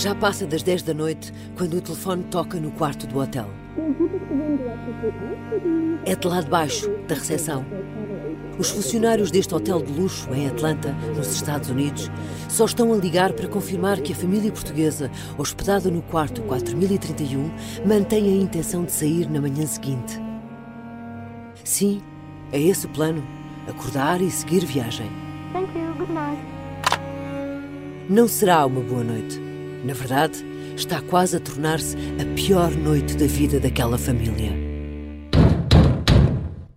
Já passa das 10 da noite quando o telefone toca no quarto do hotel. É de lá de baixo, da recepção. Os funcionários deste hotel de luxo em Atlanta, nos Estados Unidos, só estão a ligar para confirmar que a família portuguesa, hospedada no quarto 4031, mantém a intenção de sair na manhã seguinte. Sim, é esse o plano: acordar e seguir viagem. Não será uma boa noite. Na verdade, está quase a tornar-se a pior noite da vida daquela família.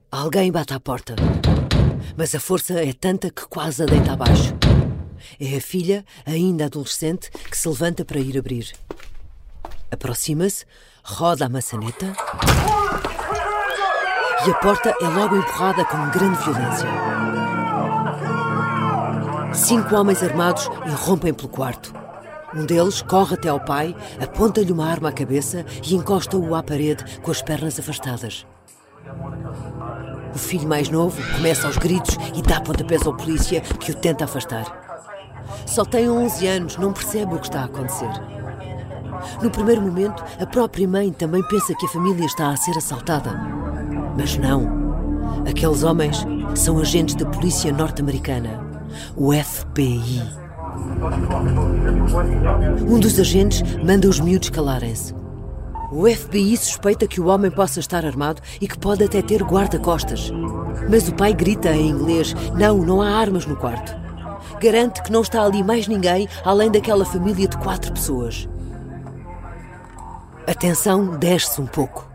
Alguém bate à porta, mas a força é tanta que quase a deita abaixo. É a filha, ainda adolescente, que se levanta para ir abrir. Aproxima-se, roda a maçaneta e a porta é logo empurrada com grande violência. Cinco homens armados irrompem pelo quarto. Um deles corre até ao pai, aponta-lhe uma arma à cabeça e encosta-o à parede com as pernas afastadas. O filho mais novo começa aos gritos e dá pontapés ao polícia que o tenta afastar. Só tem 11 anos, não percebe o que está a acontecer. No primeiro momento, a própria mãe também pensa que a família está a ser assaltada. Mas não. Aqueles homens são agentes da polícia norte-americana, o FBI. Um dos agentes manda os miúdos calarem-se. O FBI suspeita que o homem possa estar armado e que pode até ter guarda-costas. Mas o pai grita em inglês: Não, não há armas no quarto. Garante que não está ali mais ninguém além daquela família de quatro pessoas. A tensão desce um pouco.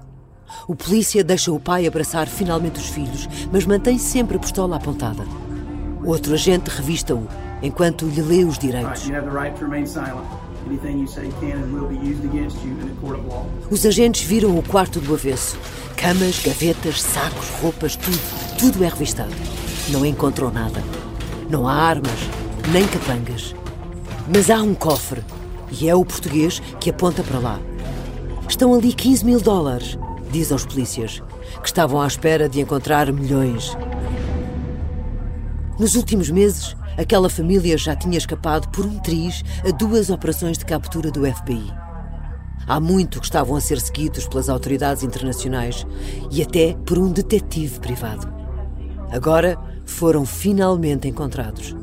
O polícia deixa o pai abraçar finalmente os filhos, mas mantém sempre a pistola apontada. Outro agente revista-o, enquanto lhe lê os direitos. You have the right to remain silent. Anything you say can and will be used against you in a court of law. Os agentes viram o quarto do avesso. Camas, gavetas, sacos, roupas, tudo. Tudo é revistado. Não encontrou nada. Não há armas, nem capangas. Mas há um cofre. E é o português que aponta para lá. Estão ali 15 mil dólares, diz aos polícias, que estavam à espera de encontrar milhões. Nos últimos meses, aquela família já tinha escapado por um triz a duas operações de captura do FBI. Há muito que estavam a ser seguidos pelas autoridades internacionais e até por um detetive privado. Agora foram finalmente encontrados.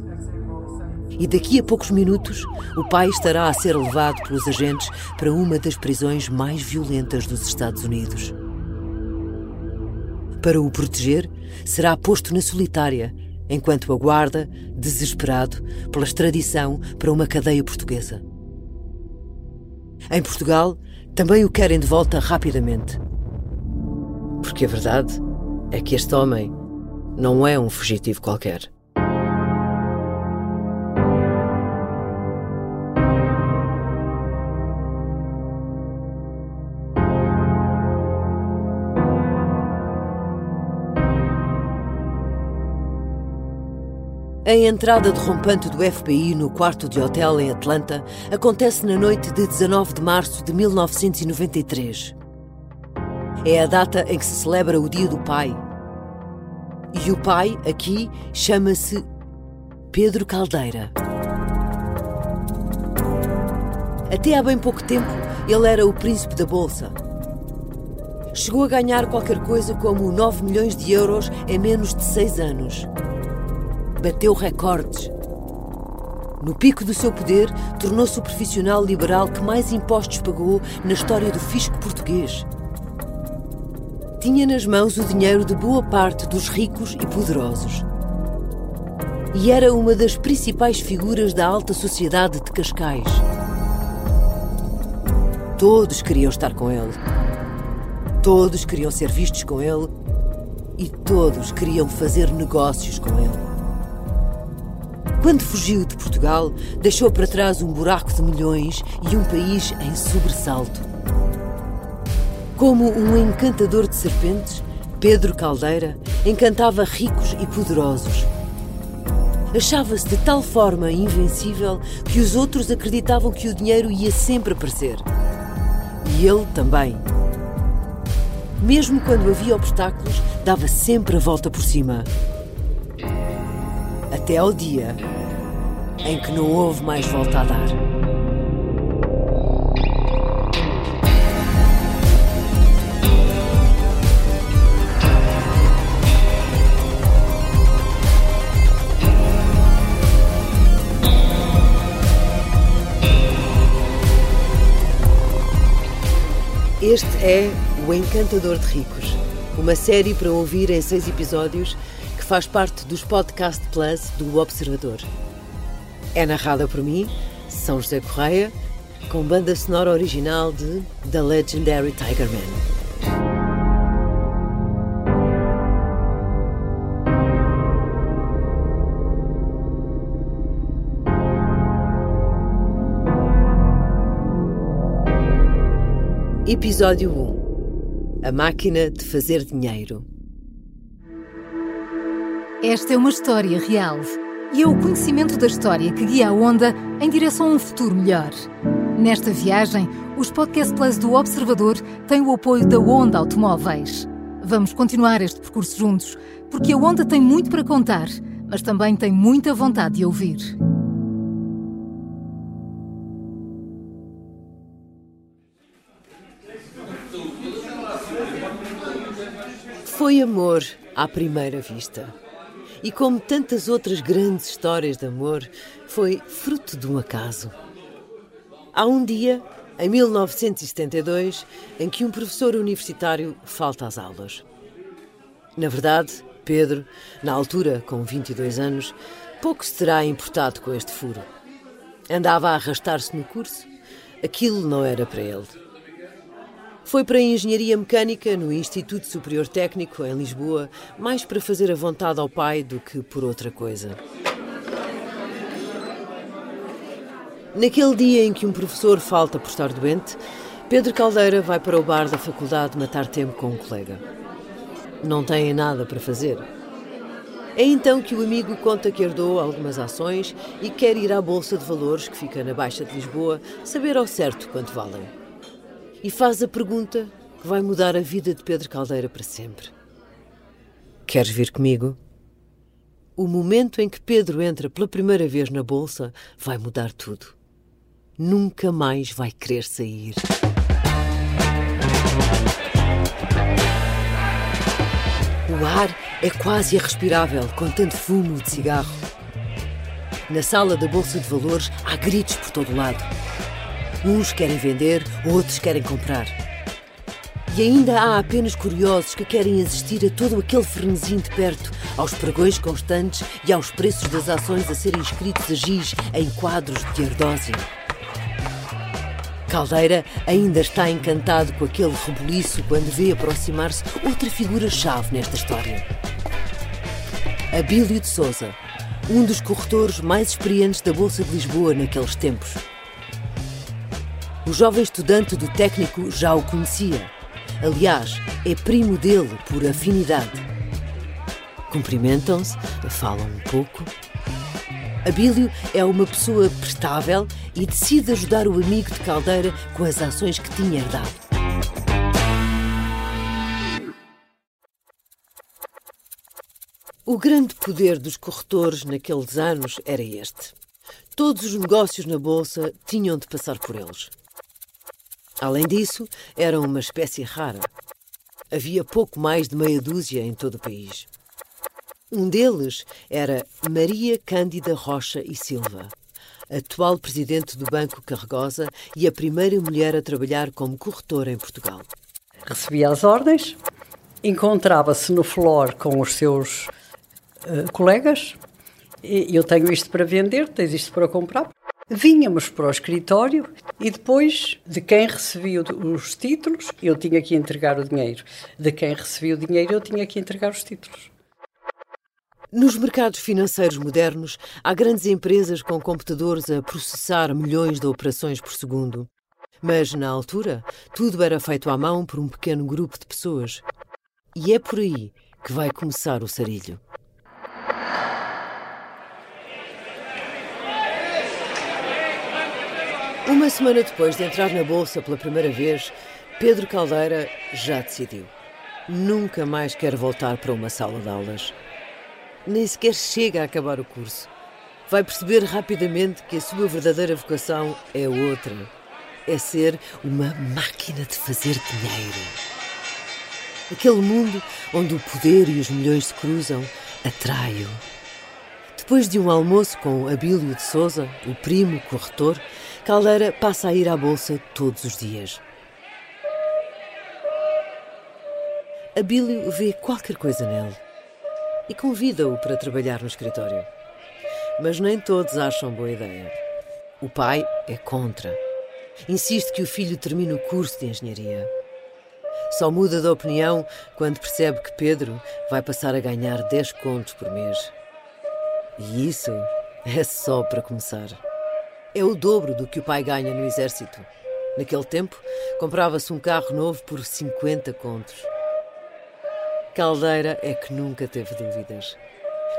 E daqui a poucos minutos, o pai estará a ser levado pelos agentes para uma das prisões mais violentas dos Estados Unidos. Para o proteger, será posto na solitária, enquanto aguarda, desesperado, pela extradição para uma cadeia portuguesa. Em Portugal, também o querem de volta rapidamente. Porque a verdade é que este homem não é um fugitivo qualquer. A entrada derrompante do FBI no quarto de hotel em Atlanta acontece na noite de 19 de março de 1993. É a data em que se celebra o Dia do Pai. E o pai, aqui, chama-se Pedro Caldeira. Até há bem pouco tempo, ele era o príncipe da Bolsa. Chegou a ganhar qualquer coisa como 9 milhões de euros em menos de 6 anos bateu recordes. No pico do seu poder, tornou-se o profissional liberal que mais impostos pagou na história do fisco português. Tinha nas mãos o dinheiro de boa parte dos ricos e poderosos. E era uma das principais figuras da alta sociedade de Cascais. Todos queriam estar com ele. Todos queriam ser vistos com ele. E todos queriam fazer negócios com ele. Quando fugiu de Portugal, deixou para trás um buraco de milhões e um país em sobressalto. Como um encantador de serpentes, Pedro Caldeira encantava ricos e poderosos. Achava-se de tal forma invencível que os outros acreditavam que o dinheiro ia sempre aparecer. E ele também. Mesmo quando havia obstáculos, dava sempre a volta por cima até ao dia em que não houve mais volta a dar. Este é O Encantador de Ricos, uma série para ouvir em seis episódios que faz parte dos Podcast Plus do Observador. É narrada por mim, São José Correia, com banda sonora original de The Legendary Tiger Man. Episódio 1 A máquina de fazer dinheiro. Esta é uma história real e é o conhecimento da história que guia a Onda em direção a um futuro melhor. Nesta viagem, os Podcast Plus do Observador têm o apoio da Onda Automóveis. Vamos continuar este percurso juntos, porque a Onda tem muito para contar, mas também tem muita vontade de ouvir. Foi amor à primeira vista. E como tantas outras grandes histórias de amor, foi fruto de um acaso. Há um dia, em 1972, em que um professor universitário falta às aulas. Na verdade, Pedro, na altura com 22 anos, pouco se terá importado com este furo. Andava a arrastar-se no curso. Aquilo não era para ele. Foi para a Engenharia Mecânica no Instituto Superior Técnico, em Lisboa, mais para fazer a vontade ao pai do que por outra coisa. Naquele dia em que um professor falta por estar doente, Pedro Caldeira vai para o bar da faculdade matar tempo com um colega. Não tem nada para fazer. É então que o amigo conta que herdou algumas ações e quer ir à Bolsa de Valores, que fica na Baixa de Lisboa, saber ao certo quanto valem e faz a pergunta que vai mudar a vida de Pedro Caldeira para sempre. Queres vir comigo? O momento em que Pedro entra pela primeira vez na bolsa vai mudar tudo. Nunca mais vai querer sair. O ar é quase irrespirável com tanto fumo de cigarro. Na sala da Bolsa de Valores há gritos por todo lado. Uns querem vender, outros querem comprar. E ainda há apenas curiosos que querem assistir a todo aquele frenesim de perto, aos pregões constantes e aos preços das ações a serem escritos a giz em quadros de ardósia. Caldeira ainda está encantado com aquele rebuliço quando vê aproximar-se outra figura-chave nesta história. Abílio de Souza, um dos corretores mais experientes da Bolsa de Lisboa naqueles tempos. O jovem estudante do técnico já o conhecia. Aliás, é primo dele por afinidade. Cumprimentam-se, falam um pouco. Abílio é uma pessoa prestável e decide ajudar o amigo de Caldeira com as ações que tinha herdado. O grande poder dos corretores naqueles anos era este. Todos os negócios na Bolsa tinham de passar por eles. Além disso, eram uma espécie rara. Havia pouco mais de meia dúzia em todo o país. Um deles era Maria Cândida Rocha e Silva, atual presidente do Banco Carregosa e a primeira mulher a trabalhar como corretora em Portugal. Recebia as ordens, encontrava-se no floor com os seus uh, colegas. E eu tenho isto para vender, tens isto para comprar. Vínhamos para o escritório e depois de quem recebia os títulos, eu tinha que entregar o dinheiro. De quem recebia o dinheiro, eu tinha que entregar os títulos. Nos mercados financeiros modernos, há grandes empresas com computadores a processar milhões de operações por segundo. Mas, na altura, tudo era feito à mão por um pequeno grupo de pessoas. E é por aí que vai começar o sarilho. Uma semana depois de entrar na bolsa pela primeira vez, Pedro Caldeira já decidiu. Nunca mais quer voltar para uma sala de aulas. Nem sequer chega a acabar o curso. Vai perceber rapidamente que a sua verdadeira vocação é outra. É ser uma máquina de fazer dinheiro. Aquele mundo onde o poder e os milhões se cruzam atrai-o. Depois de um almoço com Abílio de Souza, o primo corretor, Caldeira passa a ir à bolsa todos os dias. Abílio vê qualquer coisa nele e convida-o para trabalhar no escritório. Mas nem todos acham boa ideia. O pai é contra. Insiste que o filho termine o curso de engenharia. Só muda de opinião quando percebe que Pedro vai passar a ganhar 10 contos por mês. E isso é só para começar. É o dobro do que o pai ganha no exército. Naquele tempo, comprava-se um carro novo por 50 contos. Caldeira é que nunca teve dúvidas.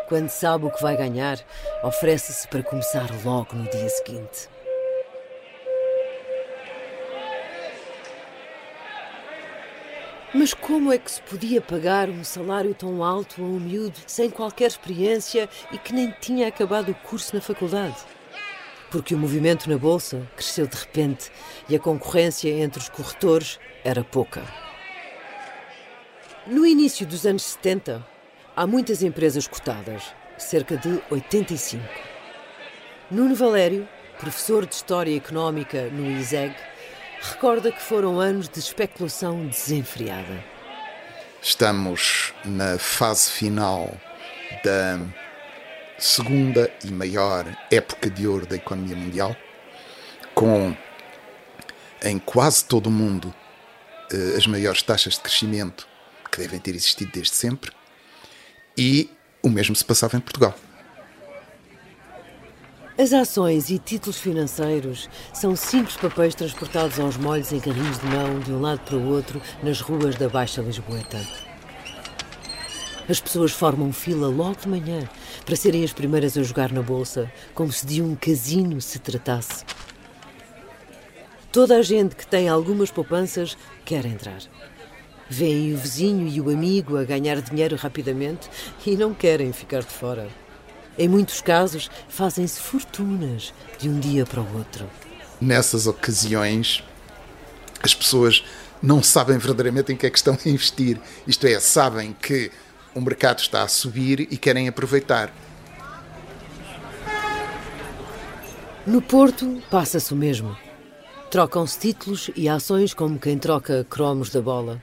Quando sabe o que vai ganhar, oferece-se para começar logo no dia seguinte. Mas como é que se podia pagar um salário tão alto a um miúdo sem qualquer experiência e que nem tinha acabado o curso na faculdade? Porque o movimento na bolsa cresceu de repente e a concorrência entre os corretores era pouca. No início dos anos 70, há muitas empresas cotadas, cerca de 85. Nuno Valério, professor de História Económica no ISEG, recorda que foram anos de especulação desenfreada. Estamos na fase final da segunda e maior época de ouro da economia mundial, com em quase todo o mundo eh, as maiores taxas de crescimento que devem ter existido desde sempre, e o mesmo se passava em Portugal. As ações e títulos financeiros são simples papéis transportados aos molhos em carrinhos de mão de um lado para o outro nas ruas da Baixa Lisboeta. As pessoas formam fila logo de manhã para serem as primeiras a jogar na bolsa, como se de um casino se tratasse. Toda a gente que tem algumas poupanças quer entrar. Vêem o vizinho e o amigo a ganhar dinheiro rapidamente e não querem ficar de fora. Em muitos casos, fazem-se fortunas de um dia para o outro. Nessas ocasiões, as pessoas não sabem verdadeiramente em que é que estão a investir. Isto é, sabem que o mercado está a subir e querem aproveitar. No Porto, passa-se o mesmo. Trocam-se títulos e ações como quem troca cromos da bola.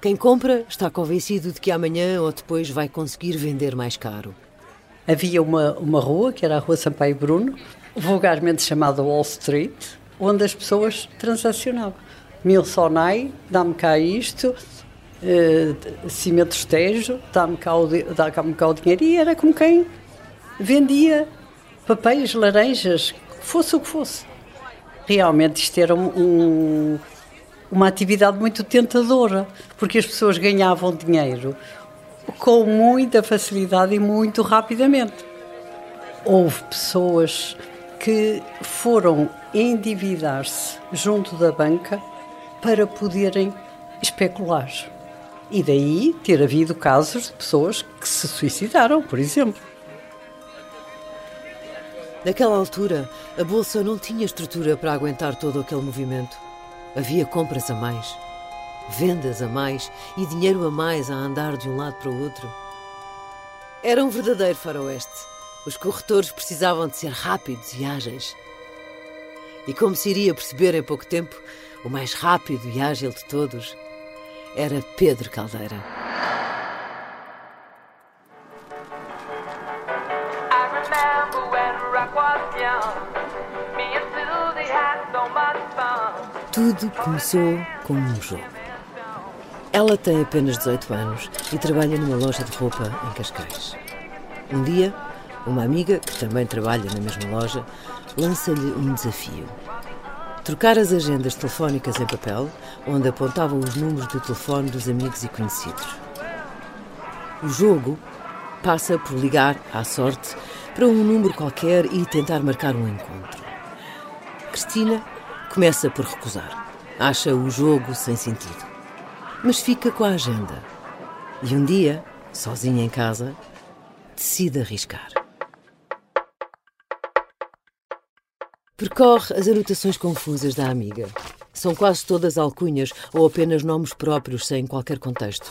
Quem compra está convencido de que amanhã ou depois vai conseguir vender mais caro. Havia uma, uma rua, que era a Rua Sampaio Bruno, vulgarmente chamada Wall Street, onde as pessoas transacionavam. Mil sonai, dá-me cá isto, uh, cimento estejo, dá-me cá, dá cá o dinheiro, e era como quem vendia papéis, laranjas, fosse o que fosse. Realmente isto era um, um, uma atividade muito tentadora, porque as pessoas ganhavam dinheiro com muita facilidade e muito rapidamente. Houve pessoas que foram endividar-se junto da banca para poderem especular. E daí ter havido casos de pessoas que se suicidaram, por exemplo. Naquela altura, a bolsa não tinha estrutura para aguentar todo aquele movimento. Havia compras a mais vendas a mais e dinheiro a mais a andar de um lado para o outro. Era um verdadeiro faroeste. Os corretores precisavam de ser rápidos e ágeis. E como se iria perceber em pouco tempo, o mais rápido e ágil de todos era Pedro Caldeira. Tudo começou com um jogo. Ela tem apenas 18 anos e trabalha numa loja de roupa em Cascais. Um dia, uma amiga, que também trabalha na mesma loja, lança-lhe um desafio. Trocar as agendas telefónicas em papel, onde apontavam os números do telefone dos amigos e conhecidos. O jogo passa por ligar à sorte para um número qualquer e tentar marcar um encontro. Cristina começa por recusar. Acha o jogo sem sentido mas fica com a agenda. E um dia, sozinha em casa, decide arriscar. Percorre as anotações confusas da amiga. São quase todas alcunhas ou apenas nomes próprios sem qualquer contexto.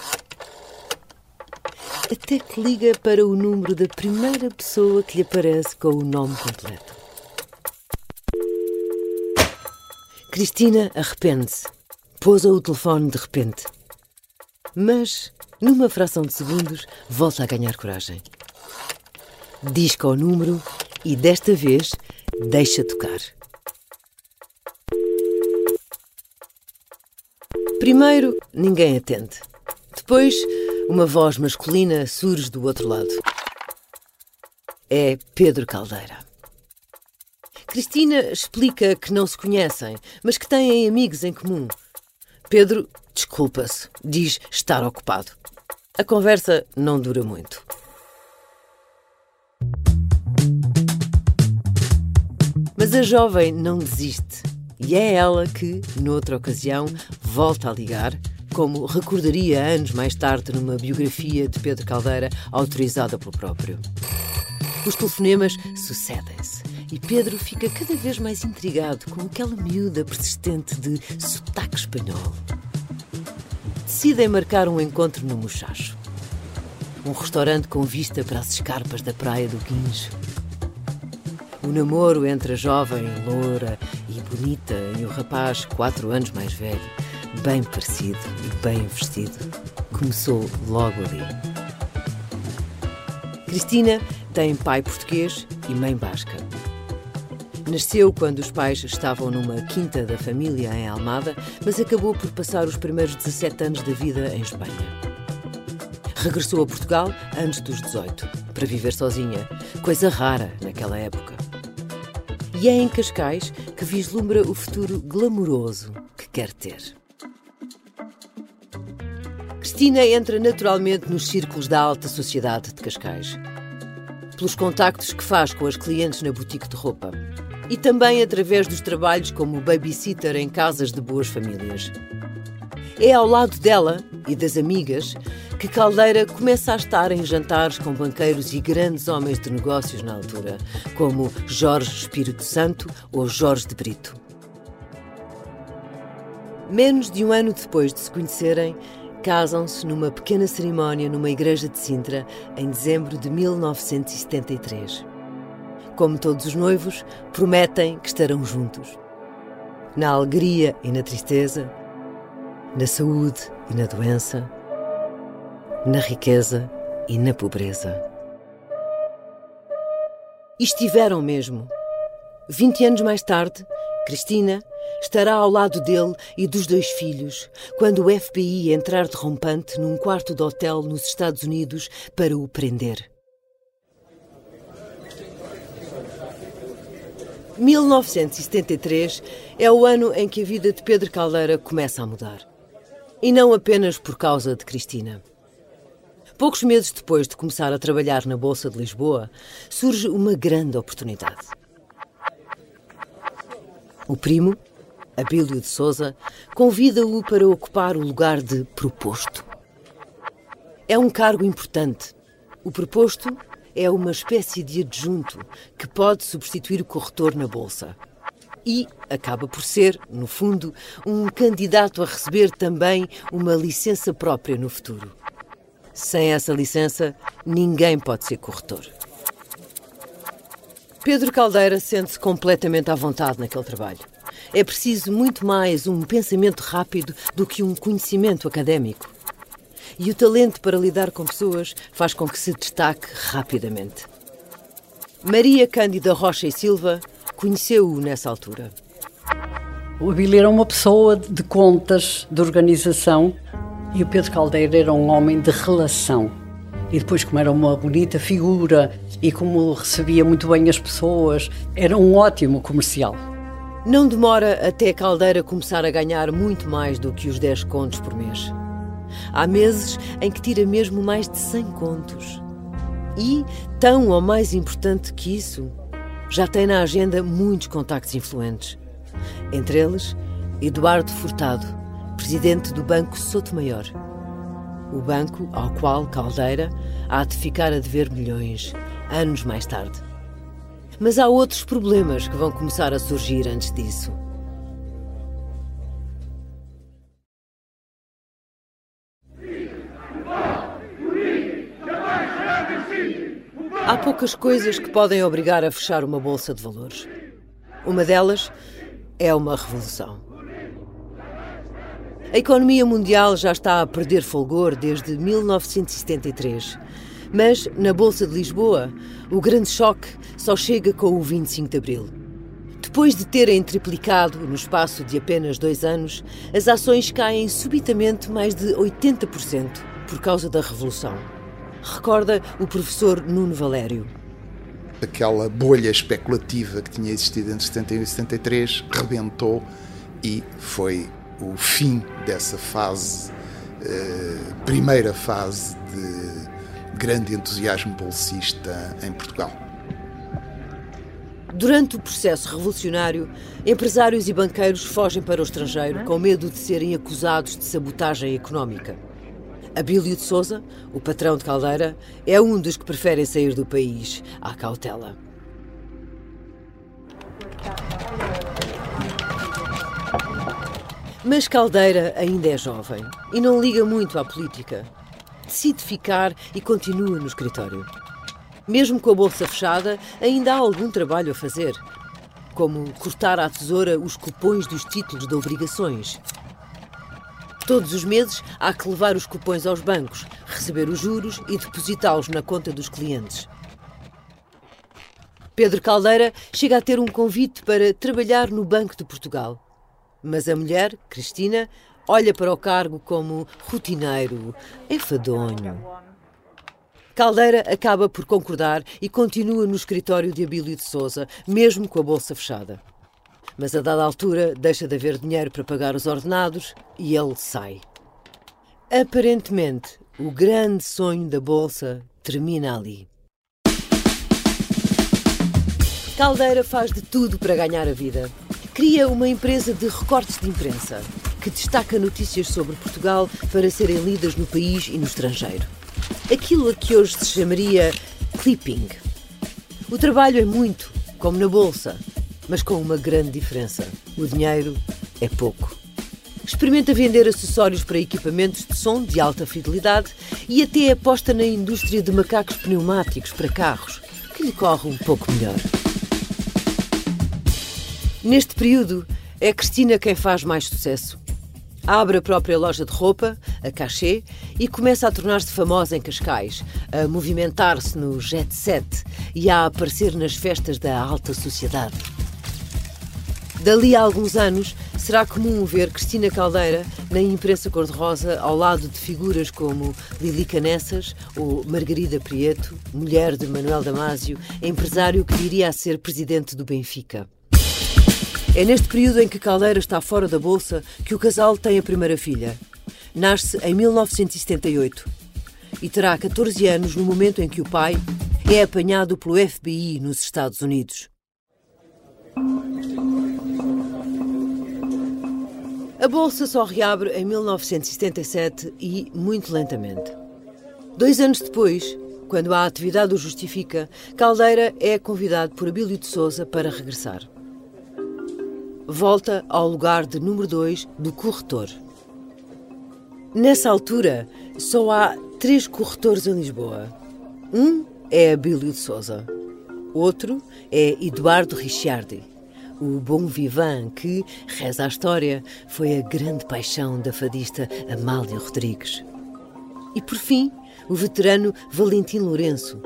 Até que liga para o número da primeira pessoa que lhe aparece com o nome completo. Cristina arrepende-se. Pousa o telefone de repente. Mas Numa fração de segundos, volta a ganhar coragem. Disca o número e desta vez deixa tocar. Primeiro, ninguém atende. Depois, uma voz masculina surge do outro lado. É Pedro Caldeira. Cristina explica que não se conhecem, mas que têm amigos em comum. Pedro desculpa-se, diz estar ocupado. A conversa não dura muito. Mas a jovem não desiste e é ela que, noutra ocasião, volta a ligar, como recordaria anos mais tarde numa biografia de Pedro Caldeira autorizada pelo próprio. Os telefonemas sucedem-se e Pedro fica cada vez mais intrigado com aquela miúda persistente de sotaque espanhol. Decidem marcar um encontro no Muchacho. Um restaurante com vista para as escarpas da praia do Guincho. O namoro entre a jovem, loura e bonita e o rapaz, quatro anos mais velho, bem parecido e bem vestido, começou logo ali. Cristina tem pai português e mãe basca. Nasceu quando os pais estavam numa quinta da família em Almada, mas acabou por passar os primeiros 17 anos da vida em Espanha. Regressou a Portugal antes dos 18, para viver sozinha, coisa rara naquela época. E é em Cascais que vislumbra o futuro glamouroso que quer ter. Cristina entra naturalmente nos círculos da alta sociedade de Cascais. Pelos contactos que faz com as clientes na boutique de roupa e também através dos trabalhos como babysitter em casas de boas famílias. É ao lado dela e das amigas que Caldeira começa a estar em jantares com banqueiros e grandes homens de negócios na altura, como Jorge Espírito Santo ou Jorge de Brito. Menos de um ano depois de se conhecerem, casam-se numa pequena cerimónia numa igreja de Sintra em dezembro de 1973 como todos os noivos, prometem que estarão juntos. Na alegria e na tristeza, na saúde e na doença, na riqueza e na pobreza. E estiveram mesmo. Vinte anos mais tarde, Cristina estará ao lado dele e dos dois filhos quando o FBI entrar de rompante num quarto de hotel nos Estados Unidos para o prender. 1973 é o ano em que a vida de Pedro Caldeira começa a mudar. E não apenas por causa de Cristina. Poucos meses depois de começar a trabalhar na Bolsa de Lisboa, surge uma grande oportunidade. O primo, Abílio de Souza, convida-o para ocupar o lugar de proposto. É um cargo importante. O proposto é uma espécie de adjunto que pode substituir o corretor na bolsa. E acaba por ser, no fundo, um candidato a receber também uma licença própria no futuro. Sem essa licença, ninguém pode ser corretor. Pedro Caldeira sente-se completamente à vontade naquele trabalho. É preciso muito mais um pensamento rápido do que um conhecimento académico. E o talento para lidar com pessoas faz com que se destaque rapidamente. Maria Cândida Rocha e Silva conheceu-o nessa altura. O Abílio era uma pessoa de contas, de organização, e o Pedro Caldeira era um homem de relação. E depois, como era uma bonita figura e como recebia muito bem as pessoas, era um ótimo comercial. Não demora até Caldeira começar a ganhar muito mais do que os 10 contos por mês. Há meses em que tira mesmo mais de 100 contos. E, tão ou mais importante que isso, já tem na agenda muitos contactos influentes. Entre eles, Eduardo Furtado, presidente do Banco Sotomayor. O banco ao qual Caldeira há de ficar a dever milhões, anos mais tarde. Mas há outros problemas que vão começar a surgir antes disso. Há poucas coisas que podem obrigar a fechar uma bolsa de valores. Uma delas é uma revolução. A economia mundial já está a perder folgor desde 1973. Mas na Bolsa de Lisboa, o grande choque só chega com o 25 de Abril. Depois de terem triplicado no espaço de apenas dois anos, as ações caem subitamente mais de 80% por causa da Revolução. Recorda o professor Nuno Valério. Aquela bolha especulativa que tinha existido entre 71 e 73 rebentou e foi o fim dessa fase, eh, primeira fase de grande entusiasmo bolsista em Portugal. Durante o processo revolucionário, empresários e banqueiros fogem para o estrangeiro com medo de serem acusados de sabotagem económica. Abílio de Souza, o patrão de Caldeira, é um dos que preferem sair do país à cautela. Mas Caldeira ainda é jovem e não liga muito à política. Decide ficar e continua no escritório. Mesmo com a bolsa fechada, ainda há algum trabalho a fazer, como cortar à tesoura os cupões dos títulos de obrigações. Todos os meses há que levar os cupões aos bancos, receber os juros e depositá-los na conta dos clientes. Pedro Caldeira chega a ter um convite para trabalhar no Banco de Portugal. Mas a mulher, Cristina, olha para o cargo como rotineiro, enfadonho. Caldeira acaba por concordar e continua no escritório de Abílio de Souza, mesmo com a bolsa fechada. Mas a dada altura deixa de haver dinheiro para pagar os ordenados e ele sai. Aparentemente, o grande sonho da bolsa termina ali. Caldeira faz de tudo para ganhar a vida. Cria uma empresa de recortes de imprensa que destaca notícias sobre Portugal para serem lidas no país e no estrangeiro aquilo a que hoje se chamaria clipping. O trabalho é muito, como na bolsa, mas com uma grande diferença: o dinheiro é pouco. Experimenta vender acessórios para equipamentos de som de alta fidelidade e até aposta na indústria de macacos pneumáticos para carros, que lhe corre um pouco melhor. Neste período, é Cristina quem faz mais sucesso. Abre a própria loja de roupa, a Cachê, e começa a tornar-se famosa em Cascais, a movimentar-se no jet set e a aparecer nas festas da alta sociedade. Dali a alguns anos, será comum ver Cristina Caldeira na imprensa cor-de-rosa ao lado de figuras como Lili Canessas ou Margarida Prieto, mulher de Manuel Damásio, empresário que viria a ser presidente do Benfica. É neste período em que Caldeira está fora da bolsa que o casal tem a primeira filha. Nasce em 1978 e terá 14 anos no momento em que o pai é apanhado pelo FBI nos Estados Unidos. A bolsa só reabre em 1977 e muito lentamente. Dois anos depois, quando a atividade o justifica, Caldeira é convidado por Abílio de Souza para regressar volta ao lugar de número 2 do corretor. Nessa altura, só há três corretores em Lisboa. Um é Abílio de Souza. Outro é Eduardo Ricciardi, o bom vivant que, reza a história, foi a grande paixão da fadista Amália Rodrigues. E, por fim, o veterano Valentim Lourenço,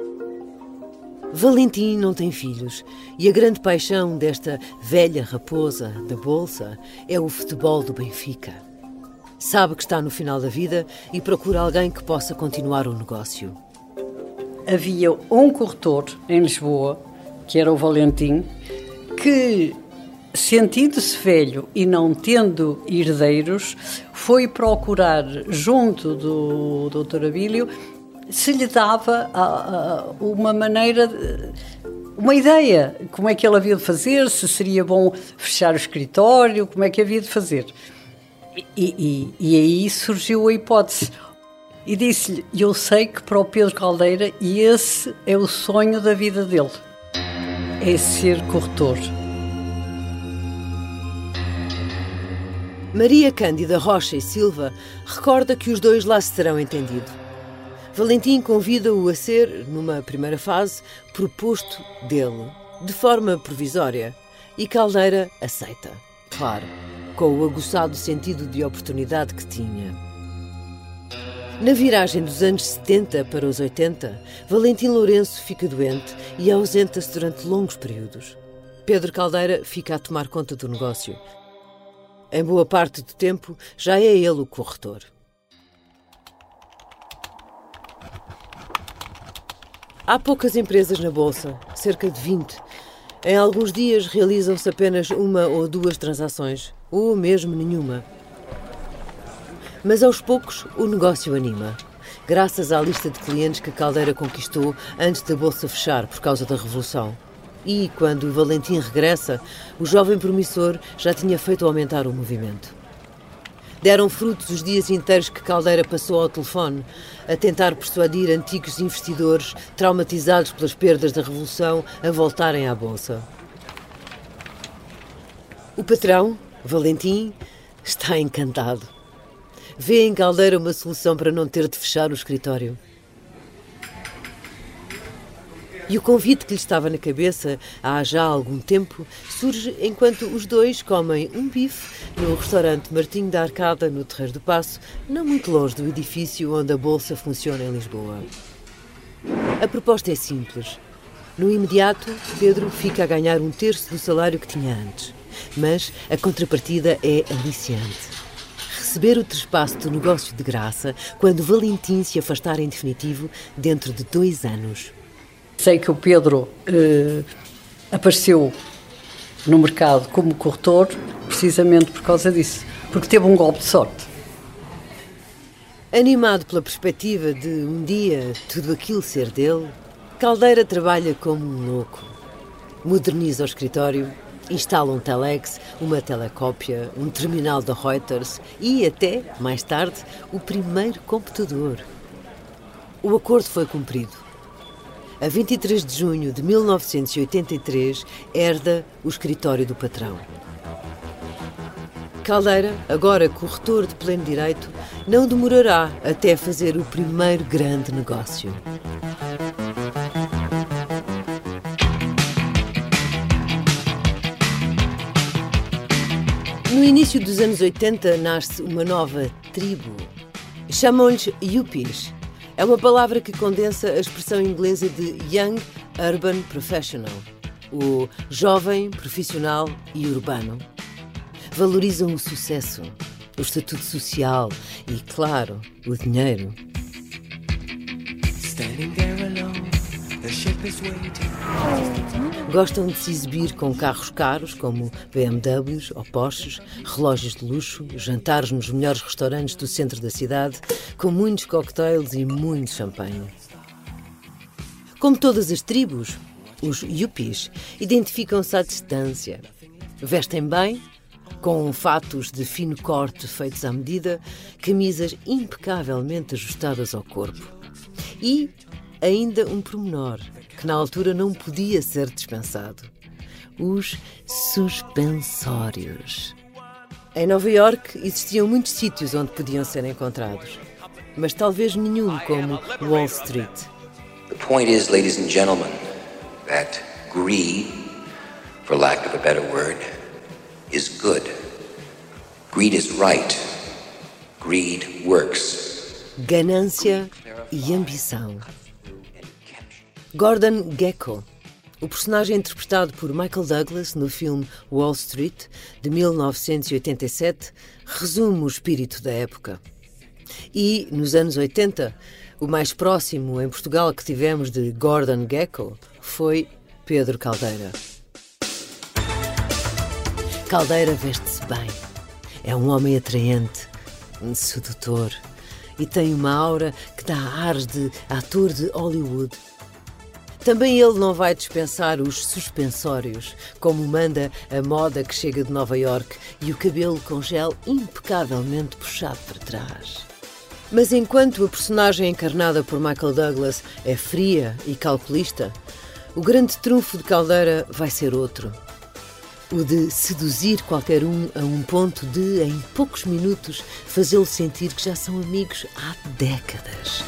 Valentim não tem filhos e a grande paixão desta velha raposa da Bolsa é o futebol do Benfica. Sabe que está no final da vida e procura alguém que possa continuar o negócio. Havia um corretor em Lisboa, que era o Valentim, que, sentindo-se velho e não tendo herdeiros, foi procurar junto do Dr. Abílio se lhe dava uh, uma maneira, uma ideia, como é que ele havia de fazer, se seria bom fechar o escritório, como é que havia de fazer. E, e, e aí surgiu a hipótese. E disse-lhe: Eu sei que para o Pedro Caldeira, e esse é o sonho da vida dele: é ser corretor. Maria Cândida Rocha e Silva recorda que os dois lá se terão entendido. Valentim convida-o a ser, numa primeira fase, proposto dele, de forma provisória, e Caldeira aceita. Claro, com o aguçado sentido de oportunidade que tinha. Na viragem dos anos 70 para os 80, Valentim Lourenço fica doente e ausenta-se durante longos períodos. Pedro Caldeira fica a tomar conta do negócio. Em boa parte do tempo, já é ele o corretor. Há poucas empresas na Bolsa, cerca de 20. Em alguns dias realizam-se apenas uma ou duas transações, ou mesmo nenhuma. Mas aos poucos o negócio anima. Graças à lista de clientes que Caldeira conquistou antes da Bolsa fechar por causa da Revolução. E, quando o Valentim regressa, o jovem promissor já tinha feito aumentar o movimento. Deram frutos os dias inteiros que Caldeira passou ao telefone, a tentar persuadir antigos investidores traumatizados pelas perdas da Revolução a voltarem à Bolsa. O patrão, Valentim, está encantado. Vê em Caldeira uma solução para não ter de fechar o escritório. E o convite que lhe estava na cabeça há já algum tempo surge enquanto os dois comem um bife no restaurante Martinho da Arcada, no Terreiro do Passo, não muito longe do edifício onde a Bolsa funciona em Lisboa. A proposta é simples. No imediato, Pedro fica a ganhar um terço do salário que tinha antes. Mas a contrapartida é aliciante receber o trespasso do negócio de graça quando Valentim se afastar em definitivo dentro de dois anos. Sei que o Pedro eh, apareceu no mercado como corretor precisamente por causa disso, porque teve um golpe de sorte. Animado pela perspectiva de um dia tudo aquilo ser dele, Caldeira trabalha como um louco. Moderniza o escritório, instala um telex, uma telecópia, um terminal da Reuters e até, mais tarde, o primeiro computador. O acordo foi cumprido a 23 de junho de 1983, herda o escritório do patrão. Caldeira, agora corretor de pleno direito, não demorará até fazer o primeiro grande negócio. No início dos anos 80 nasce uma nova tribo. Chamam-lhes Yuppies é uma palavra que condensa a expressão inglesa de Young Urban Professional, o jovem, profissional e urbano. Valorizam o sucesso, o estatuto social e, claro, o dinheiro. Standing there alone, Gostam de se exibir com carros caros, como BMWs ou Porsches, relógios de luxo, jantares nos melhores restaurantes do centro da cidade, com muitos cocktails e muito champanhe. Como todas as tribos, os yuppies identificam-se à distância. Vestem bem, com fatos de fino corte feitos à medida, camisas impecavelmente ajustadas ao corpo. E ainda um pormenor que na altura não podia ser dispensado: os suspensórios. Em Nova York existiam muitos sítios onde podiam ser encontrados, mas talvez nenhum como Wall Street. The point is, ladies and gentlemen, that greed, for lack of a better word, is good. Greed is right. Greed works. Ganância e ambição. Gordon Gekko, o personagem interpretado por Michael Douglas no filme Wall Street, de 1987, resume o espírito da época. E, nos anos 80, o mais próximo em Portugal que tivemos de Gordon Gekko foi Pedro Caldeira. Caldeira veste-se bem. É um homem atraente, sedutor e tem uma aura que dá ares de ator de Hollywood. Também ele não vai dispensar os suspensórios, como manda a moda que chega de Nova York e o cabelo com gel impecavelmente puxado para trás. Mas enquanto a personagem encarnada por Michael Douglas é fria e calculista, o grande trunfo de Caldeira vai ser outro. O de seduzir qualquer um a um ponto de, em poucos minutos, fazê-lo sentir que já são amigos há décadas.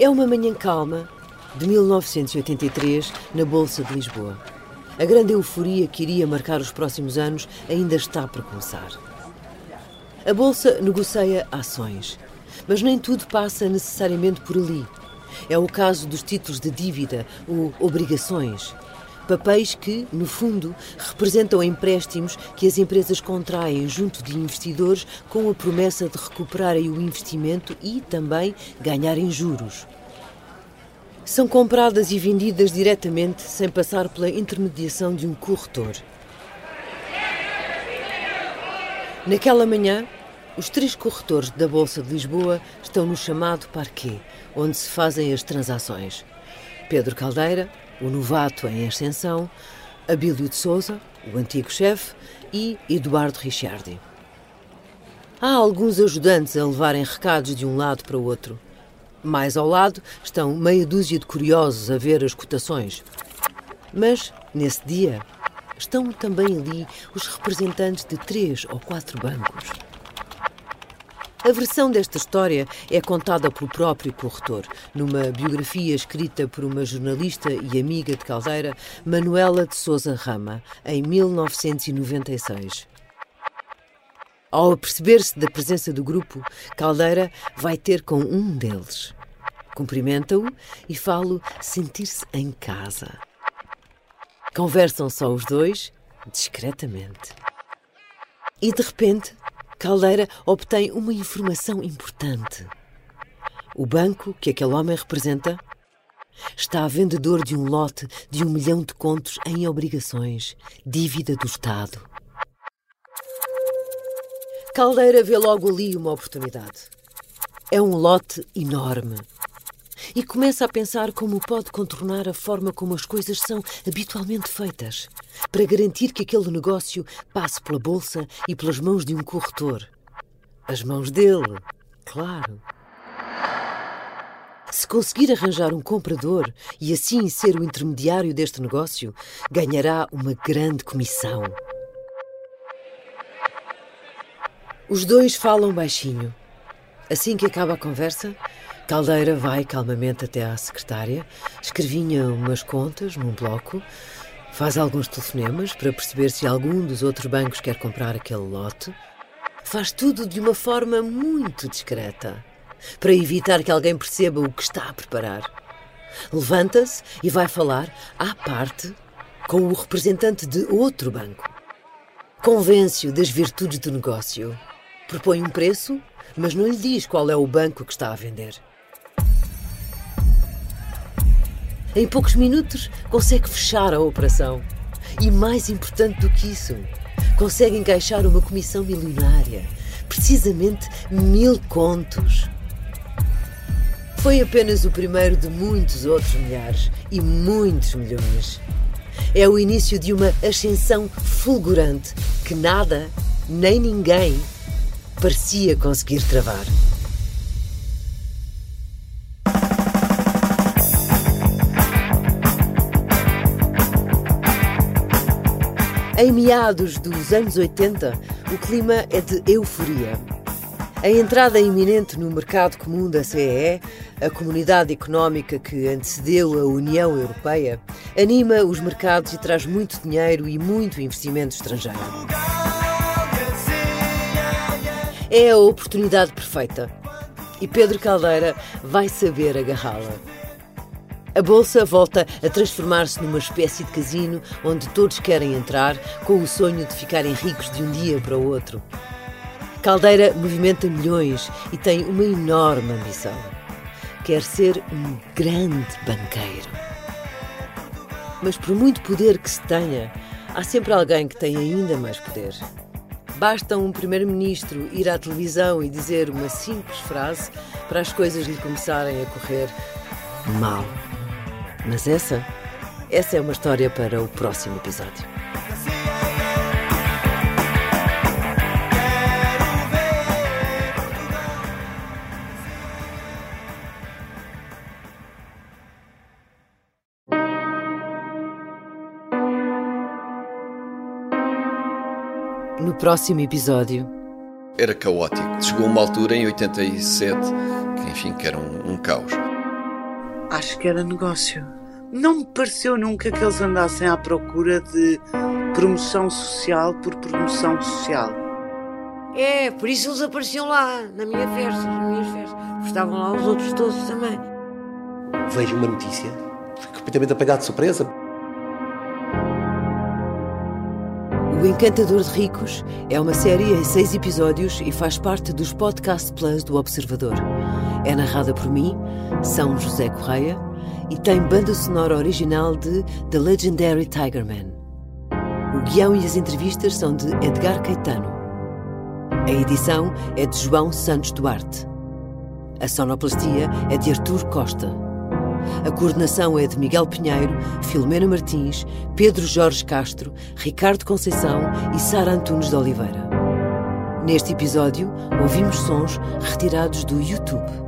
É uma manhã calma de 1983 na Bolsa de Lisboa. A grande euforia que iria marcar os próximos anos ainda está por começar. A Bolsa negocia ações, mas nem tudo passa necessariamente por ali. É o caso dos títulos de dívida ou obrigações. Papéis que, no fundo, representam empréstimos que as empresas contraem junto de investidores com a promessa de recuperarem o investimento e também ganharem juros são compradas e vendidas diretamente sem passar pela intermediação de um corretor. Naquela manhã, os três corretores da Bolsa de Lisboa estão no chamado parquet, onde se fazem as transações. Pedro Caldeira, o novato em ascensão, Abílio de Souza, o antigo chefe, e Eduardo Ricciardi. Há alguns ajudantes a levarem recados de um lado para o outro. Mais ao lado estão meia dúzia de curiosos a ver as cotações. Mas, nesse dia, estão também ali os representantes de três ou quatro bancos. A versão desta história é contada pelo próprio corretor, numa biografia escrita por uma jornalista e amiga de Caldeira, Manuela de Souza Rama, em 1996. Ao aperceber-se da presença do grupo, Caldeira vai ter com um deles. Cumprimenta-o e falo sentir-se em casa. Conversam só os dois, discretamente. E de repente, Caldeira obtém uma informação importante. O banco que aquele homem representa está vendedor de um lote de um milhão de contos em obrigações, dívida do Estado. Caldeira vê logo ali uma oportunidade. É um lote enorme. E começa a pensar como pode contornar a forma como as coisas são habitualmente feitas, para garantir que aquele negócio passe pela bolsa e pelas mãos de um corretor. As mãos dele, claro. Se conseguir arranjar um comprador e assim ser o intermediário deste negócio, ganhará uma grande comissão. Os dois falam baixinho. Assim que acaba a conversa, Caldeira vai calmamente até à secretária, escrevinha umas contas num bloco, faz alguns telefonemas para perceber se algum dos outros bancos quer comprar aquele lote. Faz tudo de uma forma muito discreta, para evitar que alguém perceba o que está a preparar. Levanta-se e vai falar à parte com o representante de outro banco. Convence-o das virtudes do negócio Propõe um preço, mas não lhe diz qual é o banco que está a vender. Em poucos minutos consegue fechar a operação. E mais importante do que isso, consegue encaixar uma comissão milionária. Precisamente mil contos. Foi apenas o primeiro de muitos outros milhares e muitos milhões. É o início de uma ascensão fulgurante que nada, nem ninguém parecia conseguir travar. Em meados dos anos 80, o clima é de euforia. A entrada iminente no mercado comum da CEE, a comunidade económica que antecedeu a União Europeia, anima os mercados e traz muito dinheiro e muito investimento estrangeiro. É a oportunidade perfeita. E Pedro Caldeira vai saber agarrá-la. A bolsa volta a transformar-se numa espécie de casino onde todos querem entrar com o sonho de ficarem ricos de um dia para o outro. Caldeira movimenta milhões e tem uma enorme ambição. Quer ser um grande banqueiro. Mas por muito poder que se tenha, há sempre alguém que tem ainda mais poder. Basta um primeiro-ministro ir à televisão e dizer uma simples frase para as coisas lhe começarem a correr mal. Mas essa, essa é uma história para o próximo episódio. No próximo episódio. Era caótico. Chegou uma altura em 87 que, enfim, que era um, um caos. Acho que era negócio. Não me pareceu nunca que eles andassem à procura de promoção social por promoção social. É, por isso eles apareciam lá, na minha festa, nas minhas festas. Estavam lá os outros todos também. Vejo uma notícia, completamente apagado de surpresa. O Encantador de Ricos é uma série em seis episódios e faz parte dos Podcast Plus do Observador. É narrada por mim, São José Correia, e tem banda sonora original de The Legendary Tigerman. O guião e as entrevistas são de Edgar Caetano. A edição é de João Santos Duarte. A sonoplastia é de Artur Costa. A coordenação é de Miguel Pinheiro, Filomena Martins, Pedro Jorge Castro, Ricardo Conceição e Sara Antunes de Oliveira. Neste episódio, ouvimos sons retirados do YouTube.